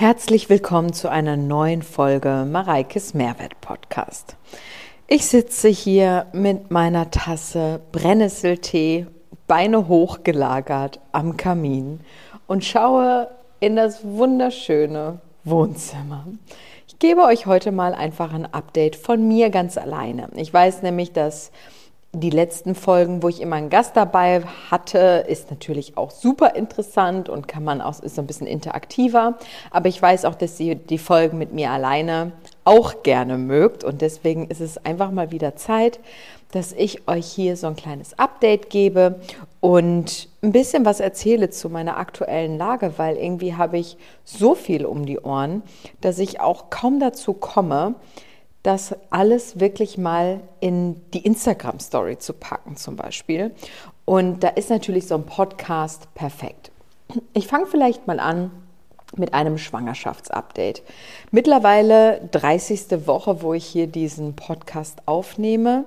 Herzlich willkommen zu einer neuen Folge Mareikes Mehrwert Podcast. Ich sitze hier mit meiner Tasse Brennnesseltee, Beine hochgelagert am Kamin und schaue in das wunderschöne Wohnzimmer. Ich gebe euch heute mal einfach ein Update von mir ganz alleine. Ich weiß nämlich, dass die letzten Folgen, wo ich immer einen Gast dabei hatte, ist natürlich auch super interessant und kann man auch, ist so ein bisschen interaktiver. Aber ich weiß auch, dass ihr die Folgen mit mir alleine auch gerne mögt. Und deswegen ist es einfach mal wieder Zeit, dass ich euch hier so ein kleines Update gebe und ein bisschen was erzähle zu meiner aktuellen Lage, weil irgendwie habe ich so viel um die Ohren, dass ich auch kaum dazu komme, das alles wirklich mal in die Instagram-Story zu packen zum Beispiel. Und da ist natürlich so ein Podcast perfekt. Ich fange vielleicht mal an mit einem Schwangerschaftsupdate. Mittlerweile 30. Woche, wo ich hier diesen Podcast aufnehme.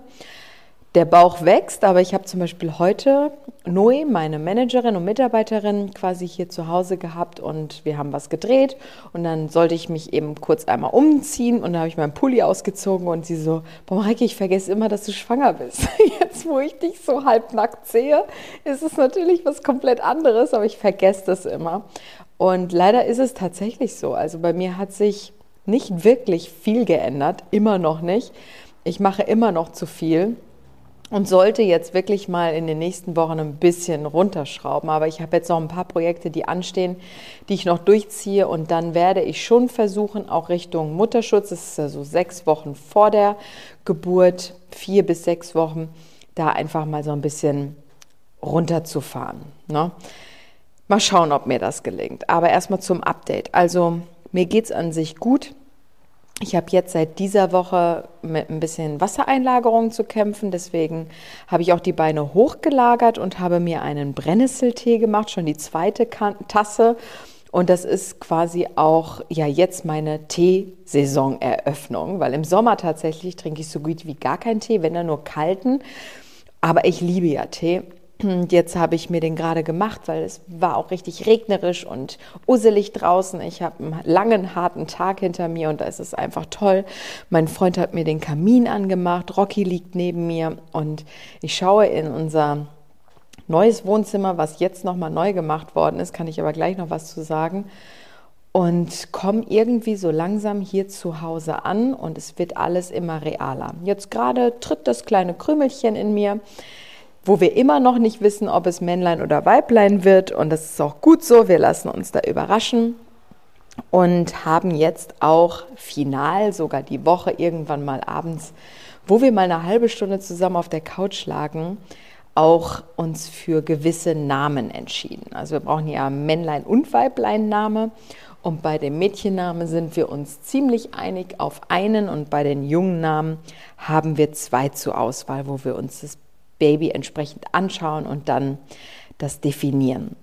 Der Bauch wächst, aber ich habe zum Beispiel heute Noe, meine Managerin und Mitarbeiterin, quasi hier zu Hause gehabt und wir haben was gedreht und dann sollte ich mich eben kurz einmal umziehen und dann habe ich meinen Pulli ausgezogen und sie so, boah Mareike, ich vergesse immer, dass du schwanger bist. Jetzt, wo ich dich so halbnackt sehe, ist es natürlich was komplett anderes, aber ich vergesse das immer. Und leider ist es tatsächlich so. Also bei mir hat sich nicht wirklich viel geändert, immer noch nicht. Ich mache immer noch zu viel und sollte jetzt wirklich mal in den nächsten Wochen ein bisschen runterschrauben. Aber ich habe jetzt noch ein paar Projekte, die anstehen, die ich noch durchziehe und dann werde ich schon versuchen, auch Richtung Mutterschutz, das ist ja so sechs Wochen vor der Geburt, vier bis sechs Wochen, da einfach mal so ein bisschen runterzufahren. Ne? Mal schauen, ob mir das gelingt. Aber erstmal zum Update. Also mir geht es an sich gut. Ich habe jetzt seit dieser Woche mit ein bisschen Wassereinlagerung zu kämpfen, deswegen habe ich auch die Beine hochgelagert und habe mir einen Brennnesseltee gemacht, schon die zweite Tasse. Und das ist quasi auch ja jetzt meine Teesaisoneröffnung, weil im Sommer tatsächlich trinke ich so gut wie gar keinen Tee, wenn dann nur kalten. Aber ich liebe ja Tee. Jetzt habe ich mir den gerade gemacht, weil es war auch richtig regnerisch und uselig draußen. Ich habe einen langen, harten Tag hinter mir und da ist es einfach toll. Mein Freund hat mir den Kamin angemacht, Rocky liegt neben mir und ich schaue in unser neues Wohnzimmer, was jetzt nochmal neu gemacht worden ist, kann ich aber gleich noch was zu sagen. Und komme irgendwie so langsam hier zu Hause an und es wird alles immer realer. Jetzt gerade tritt das kleine Krümelchen in mir wo wir immer noch nicht wissen, ob es Männlein oder Weiblein wird. Und das ist auch gut so. Wir lassen uns da überraschen und haben jetzt auch final, sogar die Woche irgendwann mal abends, wo wir mal eine halbe Stunde zusammen auf der Couch lagen, auch uns für gewisse Namen entschieden. Also wir brauchen ja Männlein und Weiblein Name. Und bei dem Mädchennamen sind wir uns ziemlich einig auf einen und bei den jungen Namen haben wir zwei zur Auswahl, wo wir uns das Baby entsprechend anschauen und dann das definieren.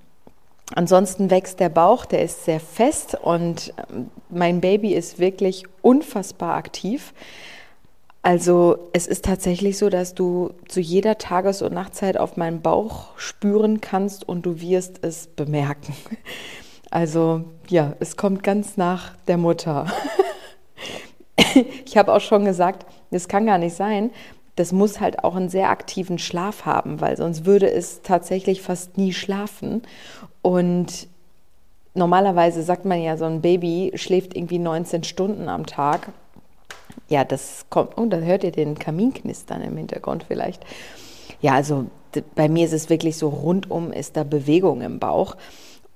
Ansonsten wächst der Bauch, der ist sehr fest und ähm, mein Baby ist wirklich unfassbar aktiv. Also es ist tatsächlich so, dass du zu jeder Tages- und Nachtzeit auf meinen Bauch spüren kannst und du wirst es bemerken. Also ja, es kommt ganz nach der Mutter. Ich habe auch schon gesagt, das kann gar nicht sein, das muss halt auch einen sehr aktiven Schlaf haben, weil sonst würde es tatsächlich fast nie schlafen. Und normalerweise sagt man ja, so ein Baby schläft irgendwie 19 Stunden am Tag. Ja, das kommt, oh, da hört ihr den Kamin knistern im Hintergrund vielleicht. Ja, also bei mir ist es wirklich so, rundum ist da Bewegung im Bauch.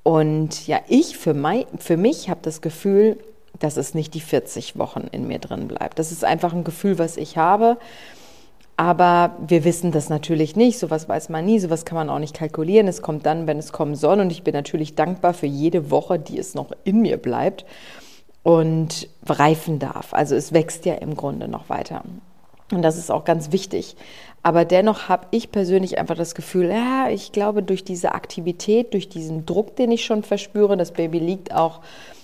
Und ja, ich für, mein, für mich habe das Gefühl, dass es nicht die 40 Wochen in mir drin bleibt. Das ist einfach ein Gefühl, was ich habe. Aber wir wissen das natürlich nicht. Sowas weiß man nie, sowas kann man auch nicht kalkulieren. Es kommt dann, wenn es kommen soll. Und ich bin natürlich dankbar für jede Woche, die es noch in mir bleibt und reifen darf. Also es wächst ja im Grunde noch weiter. Und das ist auch ganz wichtig. Aber dennoch habe ich persönlich einfach das Gefühl, ja, ich glaube, durch diese Aktivität, durch diesen Druck, den ich schon verspüre, das Baby liegt auch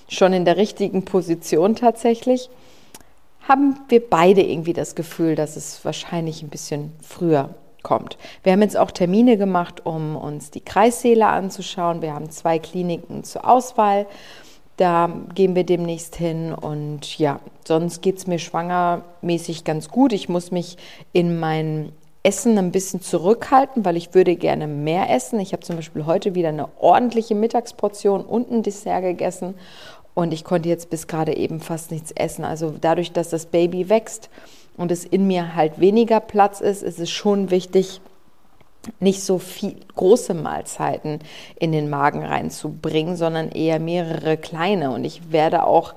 schon in der richtigen Position tatsächlich, haben wir beide irgendwie das Gefühl, dass es wahrscheinlich ein bisschen früher kommt. Wir haben jetzt auch Termine gemacht, um uns die Kreissäle anzuschauen. Wir haben zwei Kliniken zur Auswahl Da gehen wir demnächst hin und ja, sonst geht es mir schwangermäßig ganz gut. Ich muss mich in mein Essen ein bisschen zurückhalten, weil ich würde gerne mehr essen. Ich habe zum Beispiel heute wieder eine ordentliche Mittagsportion und ein Dessert gegessen und ich konnte jetzt bis gerade eben fast nichts essen. Also dadurch, dass das Baby wächst und es in mir halt weniger Platz ist, ist es schon wichtig, nicht so viel große Mahlzeiten in den Magen reinzubringen, sondern eher mehrere kleine. Und ich werde auch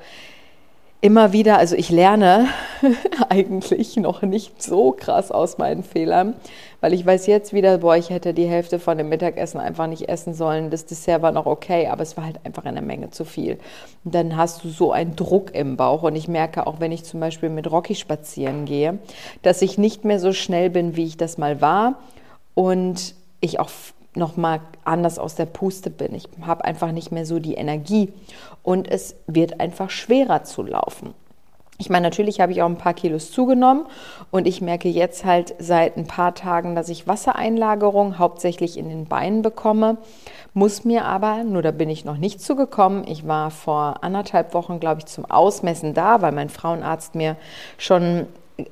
immer wieder, also ich lerne eigentlich noch nicht so krass aus meinen Fehlern, weil ich weiß jetzt wieder, boah, ich hätte die Hälfte von dem Mittagessen einfach nicht essen sollen. Das Dessert war noch okay, aber es war halt einfach eine Menge zu viel. Und dann hast du so einen Druck im Bauch und ich merke auch, wenn ich zum Beispiel mit Rocky spazieren gehe, dass ich nicht mehr so schnell bin, wie ich das mal war und ich auch noch mal anders aus der Puste bin. Ich habe einfach nicht mehr so die Energie und es wird einfach schwerer zu laufen. Ich meine, natürlich habe ich auch ein paar Kilos zugenommen und ich merke jetzt halt seit ein paar Tagen, dass ich Wassereinlagerung hauptsächlich in den Beinen bekomme. Muss mir aber, nur da bin ich noch nicht zugekommen, ich war vor anderthalb Wochen, glaube ich, zum Ausmessen da, weil mein Frauenarzt mir schon äh,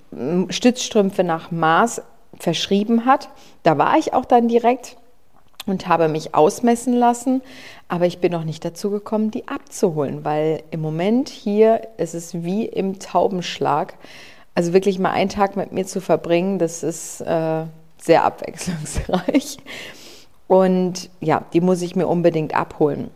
Stützstrümpfe nach Maß verschrieben hat. Da war ich auch dann direkt und habe mich ausmessen lassen, aber ich bin noch nicht dazu gekommen, die abzuholen, weil im Moment hier ist es wie im Taubenschlag. Also wirklich mal einen Tag mit mir zu verbringen, das ist äh, sehr abwechslungsreich. Und ja, die muss ich mir unbedingt abholen.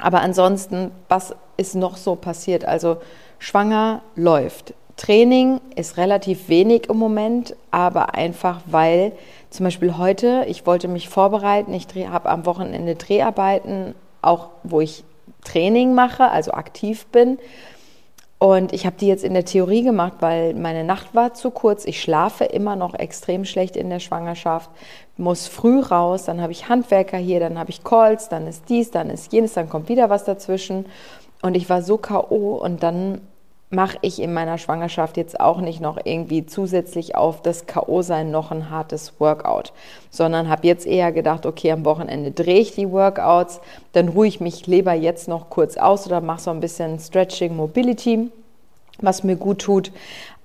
Aber ansonsten, was ist noch so passiert? Also schwanger läuft. Training ist relativ wenig im Moment, aber einfach weil zum Beispiel heute, ich wollte mich vorbereiten, ich habe am Wochenende Dreharbeiten, auch wo ich Training mache, also aktiv bin. Und ich habe die jetzt in der Theorie gemacht, weil meine Nacht war zu kurz. Ich schlafe immer noch extrem schlecht in der Schwangerschaft, muss früh raus, dann habe ich Handwerker hier, dann habe ich Calls, dann ist dies, dann ist jenes, dann kommt wieder was dazwischen. Und ich war so KO und dann mache ich in meiner Schwangerschaft jetzt auch nicht noch irgendwie zusätzlich auf das K.O.-Sein noch ein hartes Workout, sondern habe jetzt eher gedacht, okay, am Wochenende drehe ich die Workouts, dann ruhe ich mich lieber jetzt noch kurz aus oder mache so ein bisschen Stretching, Mobility, was mir gut tut.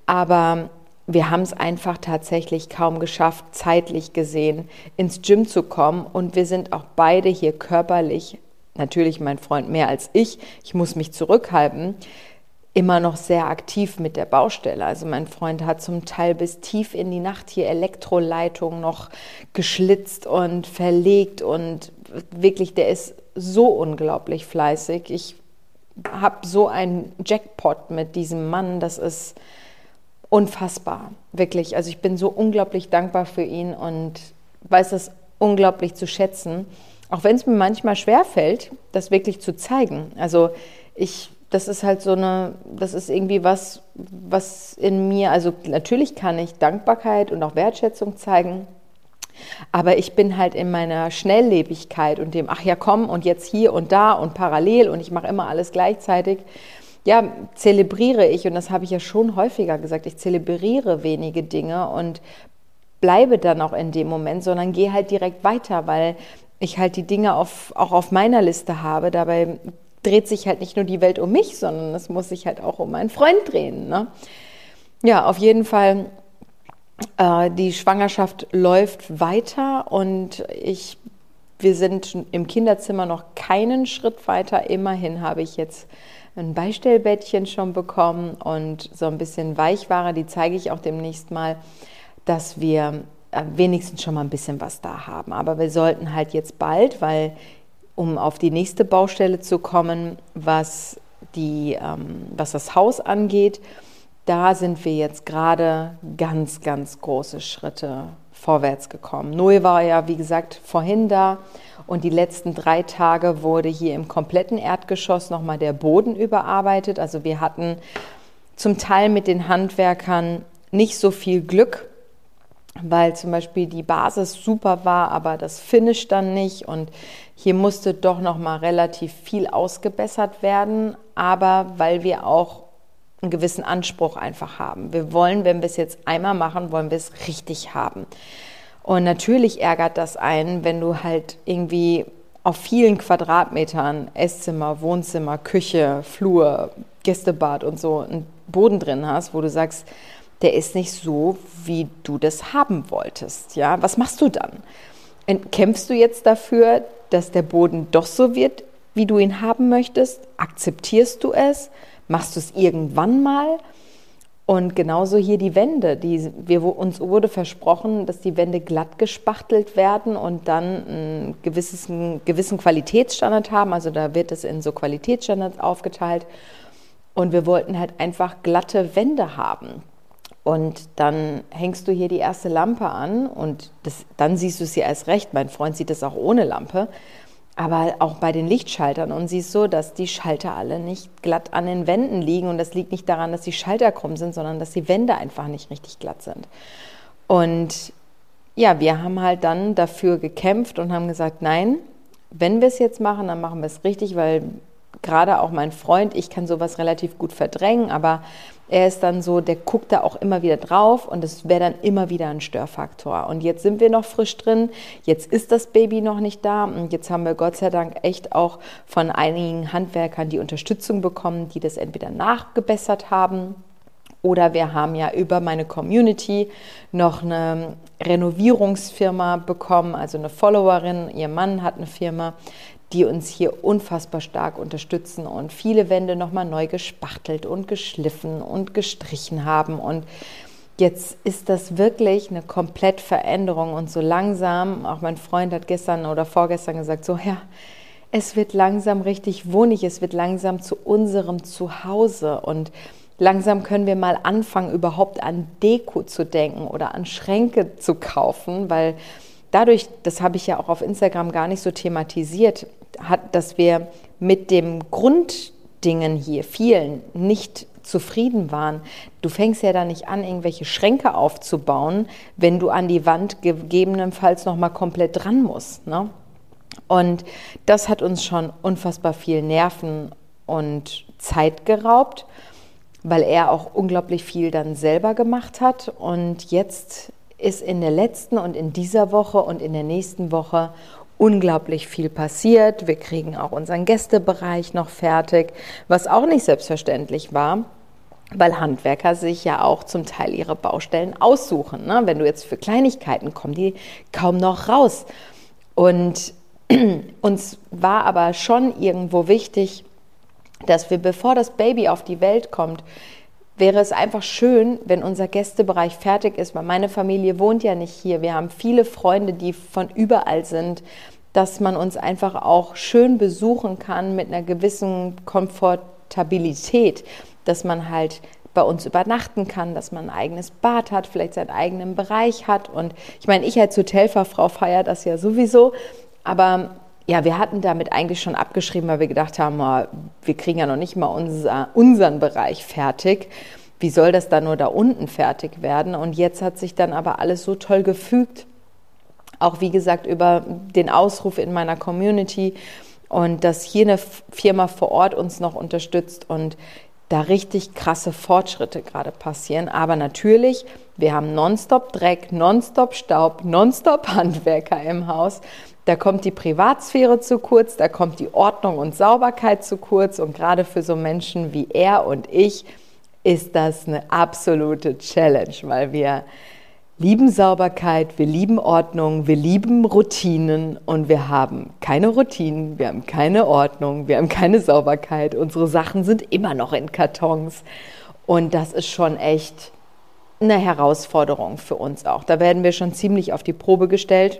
Aber wir haben es einfach tatsächlich kaum geschafft, zeitlich gesehen ins Gym zu kommen. Und wir sind auch beide hier körperlich, natürlich mein Freund mehr als ich, ich muss mich zurückhalten, immer noch sehr aktiv mit der Baustelle. Also mein Freund hat zum Teil bis tief in die Nacht hier Elektroleitungen noch geschlitzt und verlegt und wirklich, der ist so unglaublich fleißig. Ich habe so einen Jackpot mit diesem Mann, das ist unfassbar, wirklich. Also ich bin so unglaublich dankbar für ihn und weiß das unglaublich zu schätzen, auch wenn es mir manchmal schwer fällt, das wirklich zu zeigen. Also ich das ist halt so eine, das ist irgendwie was, was in mir, also natürlich kann ich Dankbarkeit und auch Wertschätzung zeigen, aber ich bin halt in meiner Schnelllebigkeit und dem, ach ja, komm und jetzt hier und da und parallel und ich mache immer alles gleichzeitig. Ja, zelebriere ich, und das habe ich ja schon häufiger gesagt, ich zelebriere wenige Dinge und bleibe dann auch in dem Moment, sondern gehe halt direkt weiter, weil ich halt die Dinge auf, auch auf meiner Liste habe. Dabei dreht sich halt nicht nur die Welt um mich, sondern es muss sich halt auch um meinen Freund drehen. Ne? Ja, auf jeden Fall, äh, die Schwangerschaft läuft weiter und ich, wir sind im Kinderzimmer noch keinen Schritt weiter. Immerhin habe ich jetzt ein Beistellbettchen schon bekommen und so ein bisschen Weichware, die zeige ich auch demnächst mal, dass wir äh, wenigstens schon mal ein bisschen was da haben. Aber wir sollten halt jetzt bald, weil um auf die nächste Baustelle zu kommen, was, die, ähm, was das Haus angeht, da sind wir jetzt gerade ganz, ganz große Schritte vorwärts gekommen. Noe war ja, wie gesagt, vorhin da und die letzten drei Tage wurde hier im kompletten Erdgeschoss nochmal der Boden überarbeitet. Also wir hatten zum Teil mit den Handwerkern nicht so viel Glück, weil zum Beispiel die Basis super war, aber das Finish dann nicht und hier musste doch noch mal relativ viel ausgebessert werden, aber weil wir auch einen gewissen Anspruch einfach haben. Wir wollen, wenn wir es jetzt einmal machen, wollen wir es richtig haben. Und natürlich ärgert das einen, wenn du halt irgendwie auf vielen Quadratmetern, Esszimmer, Wohnzimmer, Küche, Flur, Gästebad und so, einen Boden drin hast, wo du sagst, der ist nicht so, wie du das haben wolltest. Ja, was machst du dann? Kämpfst du jetzt dafür, dass der Boden doch so wird, wie du ihn haben möchtest? Akzeptierst du es? Machst du es irgendwann mal? Und genauso hier die Wände. Die, wir, uns wurde versprochen, dass die Wände glatt gespachtelt werden und dann einen, gewisses, einen gewissen Qualitätsstandard haben. Also da wird es in so Qualitätsstandards aufgeteilt. Und wir wollten halt einfach glatte Wände haben. Und dann hängst du hier die erste Lampe an und das, dann siehst du sie erst recht. Mein Freund sieht es auch ohne Lampe aber auch bei den Lichtschaltern. Und siehst so, dass die Schalter alle nicht glatt an den Wänden liegen. Und das liegt nicht daran, dass die Schalter krumm sind, sondern dass die Wände einfach nicht richtig glatt sind. Und ja, wir haben halt dann dafür gekämpft und haben gesagt, nein, wenn wir es jetzt machen, dann machen wir es richtig, weil gerade auch mein Freund, ich kann sowas relativ gut verdrängen, aber er ist dann so, der guckt da auch immer wieder drauf und es wäre dann immer wieder ein Störfaktor. Und jetzt sind wir noch frisch drin, jetzt ist das Baby noch nicht da und jetzt haben wir Gott sei Dank echt auch von einigen Handwerkern die Unterstützung bekommen, die das entweder nachgebessert haben oder wir haben ja über meine Community noch eine Renovierungsfirma bekommen, also eine Followerin, ihr Mann hat eine Firma, die uns hier unfassbar stark unterstützen und viele Wände nochmal neu gespachtelt und geschliffen und gestrichen haben. Und jetzt ist das wirklich eine komplett Veränderung und so langsam, auch mein Freund hat gestern oder vorgestern gesagt, so ja, es wird langsam richtig wohnig, es wird langsam zu unserem Zuhause und langsam können wir mal anfangen, überhaupt an Deko zu denken oder an Schränke zu kaufen, weil dadurch, das habe ich ja auch auf Instagram gar nicht so thematisiert, hat, dass wir mit dem Grunddingen hier vielen nicht zufrieden waren. Du fängst ja da nicht an, irgendwelche Schränke aufzubauen, wenn du an die Wand gegebenenfalls noch mal komplett dran musst. Ne? Und das hat uns schon unfassbar viel Nerven und Zeit geraubt, weil er auch unglaublich viel dann selber gemacht hat. Und jetzt ist in der letzten und in dieser Woche und in der nächsten Woche unglaublich viel passiert. Wir kriegen auch unseren Gästebereich noch fertig, was auch nicht selbstverständlich war, weil Handwerker sich ja auch zum Teil ihre Baustellen aussuchen. Ne? Wenn du jetzt für Kleinigkeiten kommen die kaum noch raus. Und uns war aber schon irgendwo wichtig, dass wir, bevor das Baby auf die Welt kommt, wäre es einfach schön, wenn unser Gästebereich fertig ist, weil meine Familie wohnt ja nicht hier. Wir haben viele Freunde, die von überall sind, dass man uns einfach auch schön besuchen kann mit einer gewissen Komfortabilität, dass man halt bei uns übernachten kann, dass man ein eigenes Bad hat, vielleicht seinen eigenen Bereich hat. Und ich meine, ich als Hotelfachfrau feiere das ja sowieso, aber ja, wir hatten damit eigentlich schon abgeschrieben, weil wir gedacht haben, wir kriegen ja noch nicht mal unser, unseren Bereich fertig. Wie soll das dann nur da unten fertig werden? Und jetzt hat sich dann aber alles so toll gefügt. Auch wie gesagt über den Ausruf in meiner Community und dass hier eine Firma vor Ort uns noch unterstützt und da richtig krasse Fortschritte gerade passieren. Aber natürlich, wir haben nonstop Dreck, nonstop Staub, nonstop Handwerker im Haus. Da kommt die Privatsphäre zu kurz, da kommt die Ordnung und Sauberkeit zu kurz. Und gerade für so Menschen wie er und ich ist das eine absolute Challenge, weil wir lieben Sauberkeit, wir lieben Ordnung, wir lieben Routinen und wir haben keine Routinen, wir haben keine Ordnung, wir haben keine Sauberkeit. Unsere Sachen sind immer noch in Kartons. Und das ist schon echt eine Herausforderung für uns auch. Da werden wir schon ziemlich auf die Probe gestellt.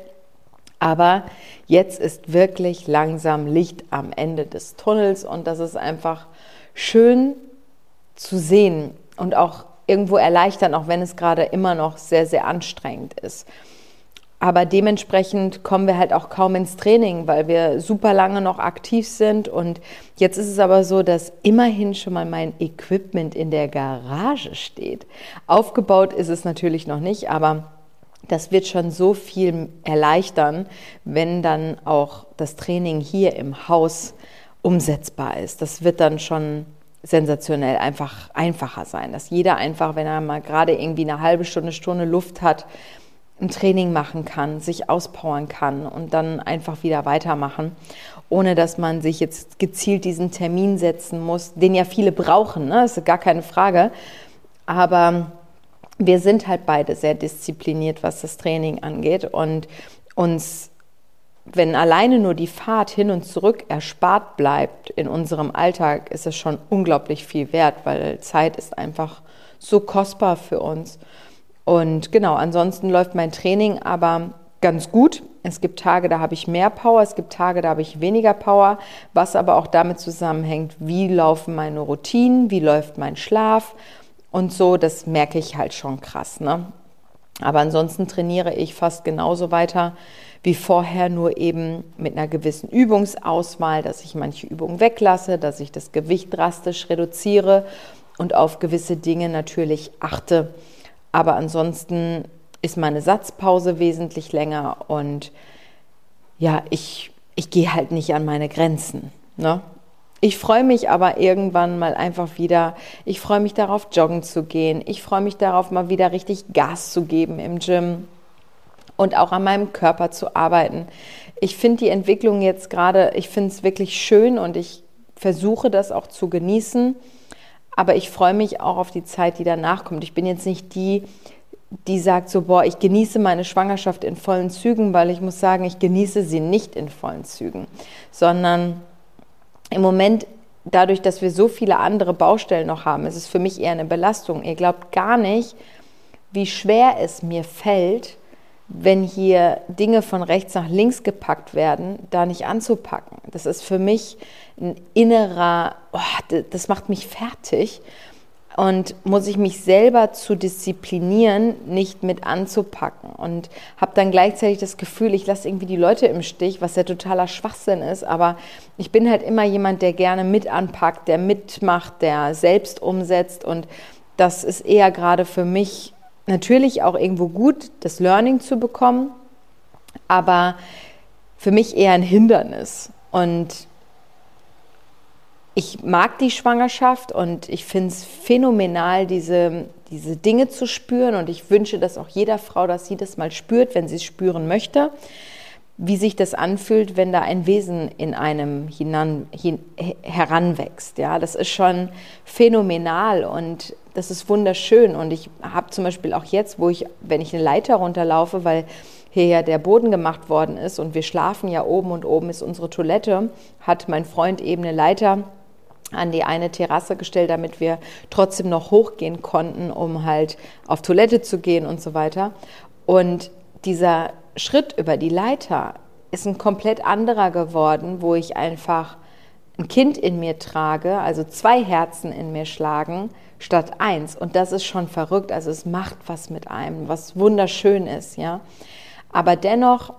Aber jetzt ist wirklich langsam Licht am Ende des Tunnels und das ist einfach schön zu sehen und auch irgendwo erleichtern, auch wenn es gerade immer noch sehr, sehr anstrengend ist. Aber dementsprechend kommen wir halt auch kaum ins Training, weil wir super lange noch aktiv sind. Und jetzt ist es aber so, dass immerhin schon mal mein Equipment in der Garage steht. Aufgebaut ist es natürlich noch nicht, aber das wird schon so viel erleichtern, wenn dann auch das Training hier im Haus umsetzbar ist. Das wird dann schon sensationell einfach einfacher sein, dass jeder einfach, wenn er mal gerade irgendwie eine halbe Stunde, Stunde Luft hat, ein Training machen kann, sich auspowern kann und dann einfach wieder weitermachen, ohne dass man sich jetzt gezielt diesen Termin setzen muss, den ja viele brauchen, ne? ist gar keine Frage. Aber wir sind halt beide sehr diszipliniert, was das Training angeht und uns wenn alleine nur die Fahrt hin und zurück erspart bleibt in unserem Alltag, ist es schon unglaublich viel wert, weil Zeit ist einfach so kostbar für uns. Und genau, ansonsten läuft mein Training aber ganz gut. Es gibt Tage, da habe ich mehr Power, es gibt Tage, da habe ich weniger Power, was aber auch damit zusammenhängt, wie laufen meine Routinen, wie läuft mein Schlaf und so, das merke ich halt schon krass. Ne? Aber ansonsten trainiere ich fast genauso weiter wie vorher, nur eben mit einer gewissen Übungsauswahl, dass ich manche Übungen weglasse, dass ich das Gewicht drastisch reduziere und auf gewisse Dinge natürlich achte. Aber ansonsten ist meine Satzpause wesentlich länger und ja, ich, ich gehe halt nicht an meine Grenzen. Ne? Ich freue mich aber irgendwann mal einfach wieder, ich freue mich darauf, joggen zu gehen. Ich freue mich darauf, mal wieder richtig Gas zu geben im Gym und auch an meinem Körper zu arbeiten. Ich finde die Entwicklung jetzt gerade, ich finde es wirklich schön und ich versuche das auch zu genießen. Aber ich freue mich auch auf die Zeit, die danach kommt. Ich bin jetzt nicht die, die sagt so, boah, ich genieße meine Schwangerschaft in vollen Zügen, weil ich muss sagen, ich genieße sie nicht in vollen Zügen, sondern im Moment, dadurch, dass wir so viele andere Baustellen noch haben, ist es für mich eher eine Belastung. Ihr glaubt gar nicht, wie schwer es mir fällt, wenn hier Dinge von rechts nach links gepackt werden, da nicht anzupacken. Das ist für mich ein innerer, oh, das macht mich fertig. Und muss ich mich selber zu disziplinieren, nicht mit anzupacken. Und habe dann gleichzeitig das Gefühl, ich lasse irgendwie die Leute im Stich, was ja totaler Schwachsinn ist. Aber ich bin halt immer jemand, der gerne mit anpackt, der mitmacht, der selbst umsetzt. Und das ist eher gerade für mich natürlich auch irgendwo gut, das Learning zu bekommen, aber für mich eher ein Hindernis. Und ich mag die Schwangerschaft und ich finde es phänomenal, diese, diese Dinge zu spüren. Und ich wünsche das auch jeder Frau, dass sie das mal spürt, wenn sie es spüren möchte, wie sich das anfühlt, wenn da ein Wesen in einem hinan, hin, heranwächst. Ja, das ist schon phänomenal und das ist wunderschön. Und ich habe zum Beispiel auch jetzt, wo ich, wenn ich eine Leiter runterlaufe, weil hier ja der Boden gemacht worden ist und wir schlafen ja oben und oben ist unsere Toilette, hat mein Freund eben eine Leiter an die eine Terrasse gestellt, damit wir trotzdem noch hochgehen konnten, um halt auf Toilette zu gehen und so weiter. Und dieser Schritt über die Leiter ist ein komplett anderer geworden, wo ich einfach ein Kind in mir trage, also zwei Herzen in mir schlagen, statt eins. Und das ist schon verrückt. Also es macht was mit einem, was wunderschön ist, ja. Aber dennoch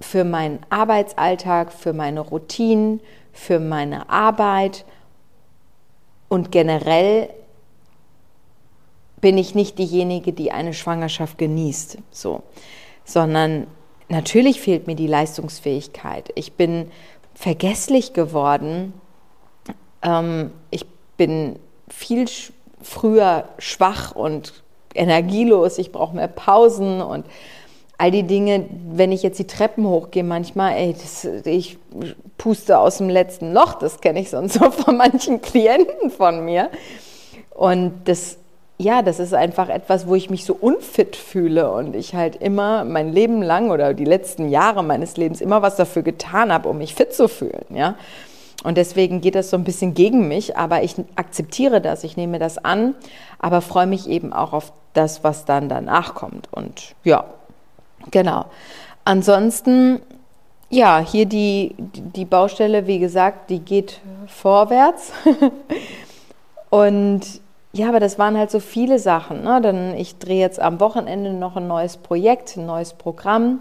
für meinen Arbeitsalltag, für meine Routinen, für meine Arbeit und generell bin ich nicht diejenige, die eine Schwangerschaft genießt, so, sondern natürlich fehlt mir die Leistungsfähigkeit. Ich bin vergesslich geworden. Ähm, ich bin viel früher schwach und energielos, ich brauche mehr Pausen und all die Dinge, wenn ich jetzt die Treppen hochgehe, manchmal, ey, das, ich puste aus dem letzten Loch, das kenne ich sonst so von manchen Klienten von mir. Und das, ja, das ist einfach etwas, wo ich mich so unfit fühle und ich halt immer mein Leben lang oder die letzten Jahre meines Lebens immer was dafür getan habe, um mich fit zu fühlen, ja. Und deswegen geht das so ein bisschen gegen mich, aber ich akzeptiere das, ich nehme das an, aber freue mich eben auch auf das, was dann danach kommt. Und ja, genau. Ansonsten, ja, hier die, die Baustelle, wie gesagt, die geht vorwärts. Und ja, aber das waren halt so viele Sachen. Ne? Dann, ich drehe jetzt am Wochenende noch ein neues Projekt, ein neues Programm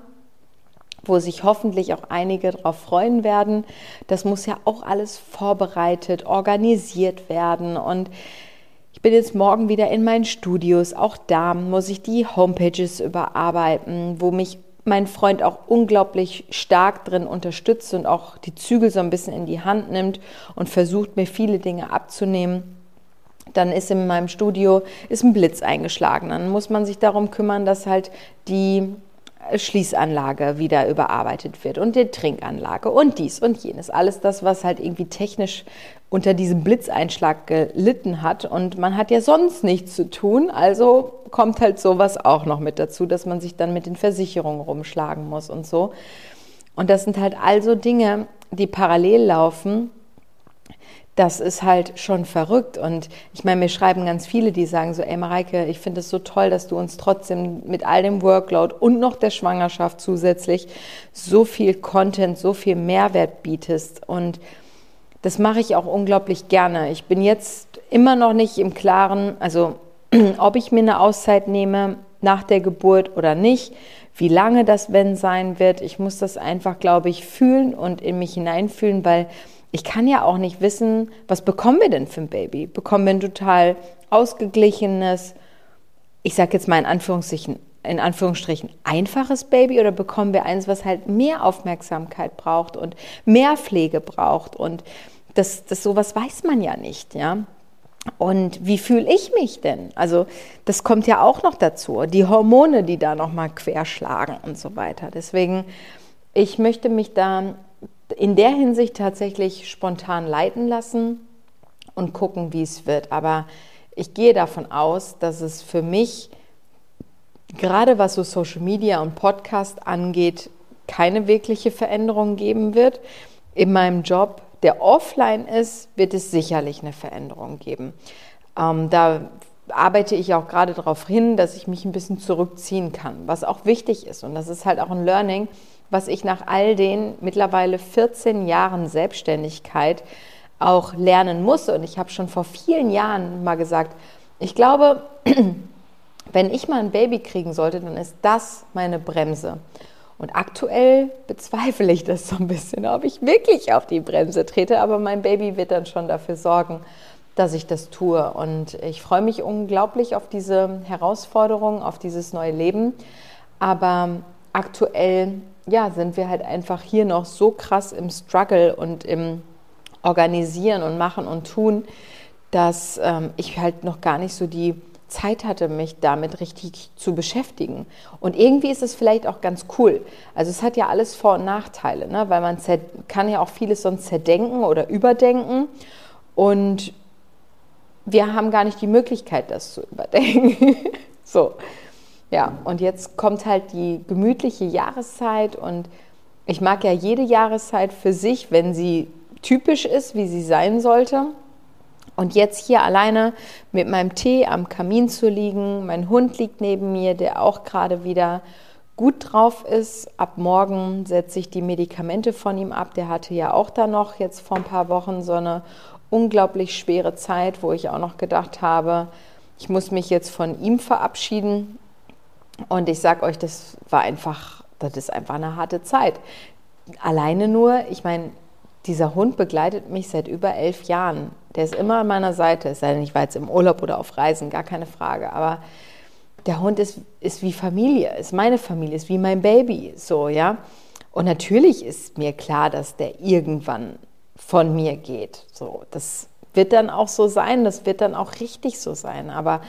wo sich hoffentlich auch einige darauf freuen werden. Das muss ja auch alles vorbereitet, organisiert werden und ich bin jetzt morgen wieder in meinen Studios. Auch da muss ich die Homepages überarbeiten, wo mich mein Freund auch unglaublich stark drin unterstützt und auch die Zügel so ein bisschen in die Hand nimmt und versucht mir viele Dinge abzunehmen. Dann ist in meinem Studio ist ein Blitz eingeschlagen. Dann muss man sich darum kümmern, dass halt die Schließanlage wieder überarbeitet wird und die Trinkanlage und dies und jenes. Alles das, was halt irgendwie technisch unter diesem Blitzeinschlag gelitten hat. Und man hat ja sonst nichts zu tun. Also kommt halt sowas auch noch mit dazu, dass man sich dann mit den Versicherungen rumschlagen muss und so. Und das sind halt also Dinge, die parallel laufen das ist halt schon verrückt. Und ich meine, mir schreiben ganz viele, die sagen so, ey Mareike, ich finde es so toll, dass du uns trotzdem mit all dem Workload und noch der Schwangerschaft zusätzlich so viel Content, so viel Mehrwert bietest. Und das mache ich auch unglaublich gerne. Ich bin jetzt immer noch nicht im Klaren, also ob ich mir eine Auszeit nehme nach der Geburt oder nicht, wie lange das wenn sein wird. Ich muss das einfach, glaube ich, fühlen und in mich hineinfühlen, weil ich kann ja auch nicht wissen, was bekommen wir denn für ein Baby? Bekommen wir ein total ausgeglichenes, ich sage jetzt mal in Anführungsstrichen, in Anführungsstrichen einfaches Baby oder bekommen wir eins, was halt mehr Aufmerksamkeit braucht und mehr Pflege braucht und das, das sowas weiß man ja nicht, ja. Und wie fühle ich mich denn? Also das kommt ja auch noch dazu, die Hormone, die da noch mal querschlagen und so weiter. Deswegen, ich möchte mich da in der Hinsicht tatsächlich spontan leiten lassen und gucken, wie es wird. Aber ich gehe davon aus, dass es für mich, gerade was so Social Media und Podcast angeht, keine wirkliche Veränderung geben wird. In meinem Job, der offline ist, wird es sicherlich eine Veränderung geben. Ähm, da arbeite ich auch gerade darauf hin, dass ich mich ein bisschen zurückziehen kann, was auch wichtig ist. Und das ist halt auch ein Learning, was ich nach all den mittlerweile 14 Jahren Selbstständigkeit auch lernen muss. Und ich habe schon vor vielen Jahren mal gesagt, ich glaube, wenn ich mal ein Baby kriegen sollte, dann ist das meine Bremse. Und aktuell bezweifle ich das so ein bisschen, ob ich wirklich auf die Bremse trete, aber mein Baby wird dann schon dafür sorgen, dass ich das tue. Und ich freue mich unglaublich auf diese Herausforderung, auf dieses neue Leben. Aber aktuell ja, sind wir halt einfach hier noch so krass im Struggle und im Organisieren und Machen und Tun, dass ähm, ich halt noch gar nicht so die Zeit hatte, mich damit richtig zu beschäftigen. Und irgendwie ist es vielleicht auch ganz cool. Also es hat ja alles Vor- und Nachteile, ne? weil man kann ja auch vieles sonst zerdenken oder überdenken. Und wir haben gar nicht die Möglichkeit, das zu überdenken. so. Ja, und jetzt kommt halt die gemütliche Jahreszeit und ich mag ja jede Jahreszeit für sich, wenn sie typisch ist, wie sie sein sollte. Und jetzt hier alleine mit meinem Tee am Kamin zu liegen, mein Hund liegt neben mir, der auch gerade wieder gut drauf ist. Ab morgen setze ich die Medikamente von ihm ab. Der hatte ja auch da noch jetzt vor ein paar Wochen so eine unglaublich schwere Zeit, wo ich auch noch gedacht habe, ich muss mich jetzt von ihm verabschieden. Und ich sage euch, das war einfach, das ist einfach eine harte Zeit. Alleine nur, ich meine, dieser Hund begleitet mich seit über elf Jahren. Der ist immer an meiner Seite, es sei denn, ich war jetzt im Urlaub oder auf Reisen, gar keine Frage. Aber der Hund ist, ist wie Familie, ist meine Familie, ist wie mein Baby, so, ja. Und natürlich ist mir klar, dass der irgendwann von mir geht. So, das wird dann auch so sein, das wird dann auch richtig so sein. Aber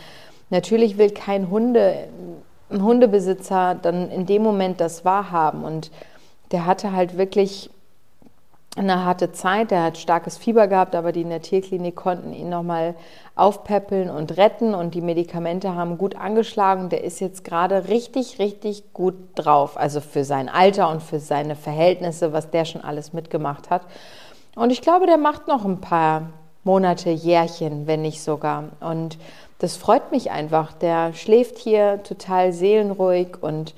natürlich will kein Hunde ein Hundebesitzer dann in dem Moment das wahrhaben. Und der hatte halt wirklich eine harte Zeit. Der hat starkes Fieber gehabt, aber die in der Tierklinik konnten ihn nochmal aufpäppeln und retten. Und die Medikamente haben gut angeschlagen. Der ist jetzt gerade richtig, richtig gut drauf. Also für sein Alter und für seine Verhältnisse, was der schon alles mitgemacht hat. Und ich glaube, der macht noch ein paar Monate, Jährchen, wenn nicht sogar. Und das freut mich einfach. Der schläft hier total seelenruhig und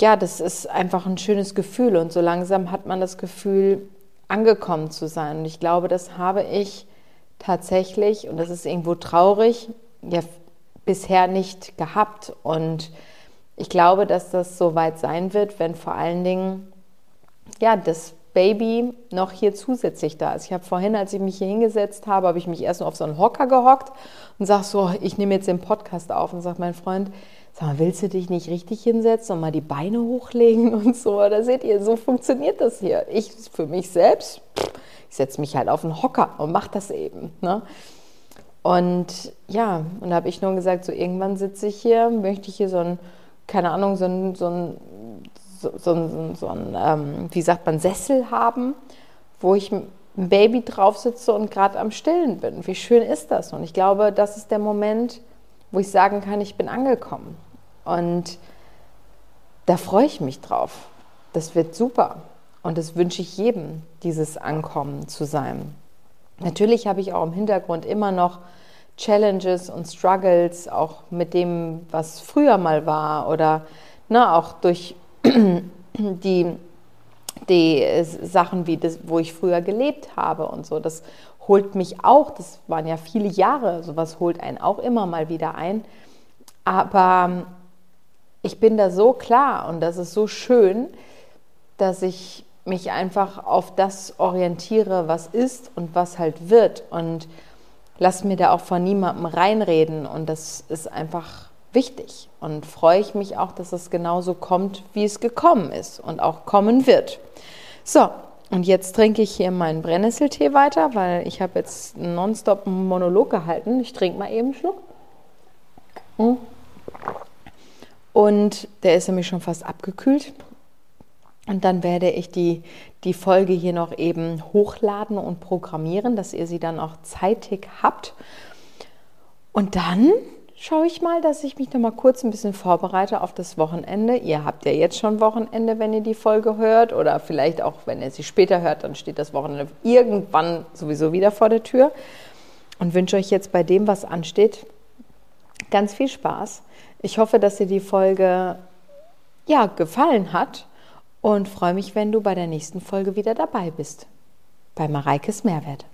ja, das ist einfach ein schönes Gefühl und so langsam hat man das Gefühl, angekommen zu sein. Und ich glaube, das habe ich tatsächlich, und das ist irgendwo traurig, ja bisher nicht gehabt. Und ich glaube, dass das so weit sein wird, wenn vor allen Dingen ja, das Baby noch hier zusätzlich da ist. Ich habe vorhin, als ich mich hier hingesetzt habe, habe ich mich erst nur auf so einen Hocker gehockt und sage so, ich nehme jetzt den Podcast auf und sage mein Freund, sag mal, willst du dich nicht richtig hinsetzen und mal die Beine hochlegen und so? Da seht ihr, so funktioniert das hier. Ich für mich selbst, ich setze mich halt auf einen Hocker und mache das eben. Ne? Und ja, und da habe ich nur gesagt, so irgendwann sitze ich hier, möchte ich hier so einen keine Ahnung, so ein, so ein, so, so so ein ähm, wie sagt man, Sessel haben, wo ich ein Baby drauf sitze und gerade am Stillen bin. Wie schön ist das? Und ich glaube, das ist der Moment, wo ich sagen kann, ich bin angekommen. Und da freue ich mich drauf. Das wird super. Und das wünsche ich jedem, dieses Ankommen zu sein. Natürlich habe ich auch im Hintergrund immer noch Challenges und Struggles, auch mit dem, was früher mal war oder ne, auch durch die, die Sachen, wie das, wo ich früher gelebt habe und so. Das holt mich auch, das waren ja viele Jahre, sowas holt einen auch immer mal wieder ein. Aber ich bin da so klar und das ist so schön, dass ich mich einfach auf das orientiere, was ist und was halt wird. Und lass mir da auch von niemandem reinreden. Und das ist einfach wichtig. Und freue ich mich auch, dass es genauso kommt, wie es gekommen ist und auch kommen wird. So, und jetzt trinke ich hier meinen Brennnesseltee weiter, weil ich habe jetzt nonstop einen Monolog gehalten. Ich trinke mal eben einen Schluck. Hm. Und der ist nämlich schon fast abgekühlt. Und dann werde ich die, die Folge hier noch eben hochladen und programmieren, dass ihr sie dann auch zeitig habt. Und dann schaue ich mal, dass ich mich noch mal kurz ein bisschen vorbereite auf das Wochenende. Ihr habt ja jetzt schon Wochenende, wenn ihr die Folge hört. Oder vielleicht auch, wenn ihr sie später hört, dann steht das Wochenende irgendwann sowieso wieder vor der Tür. Und wünsche euch jetzt bei dem, was ansteht, ganz viel Spaß. Ich hoffe, dass dir die Folge ja, gefallen hat und freue mich, wenn du bei der nächsten Folge wieder dabei bist. Bei Mareikes Mehrwert.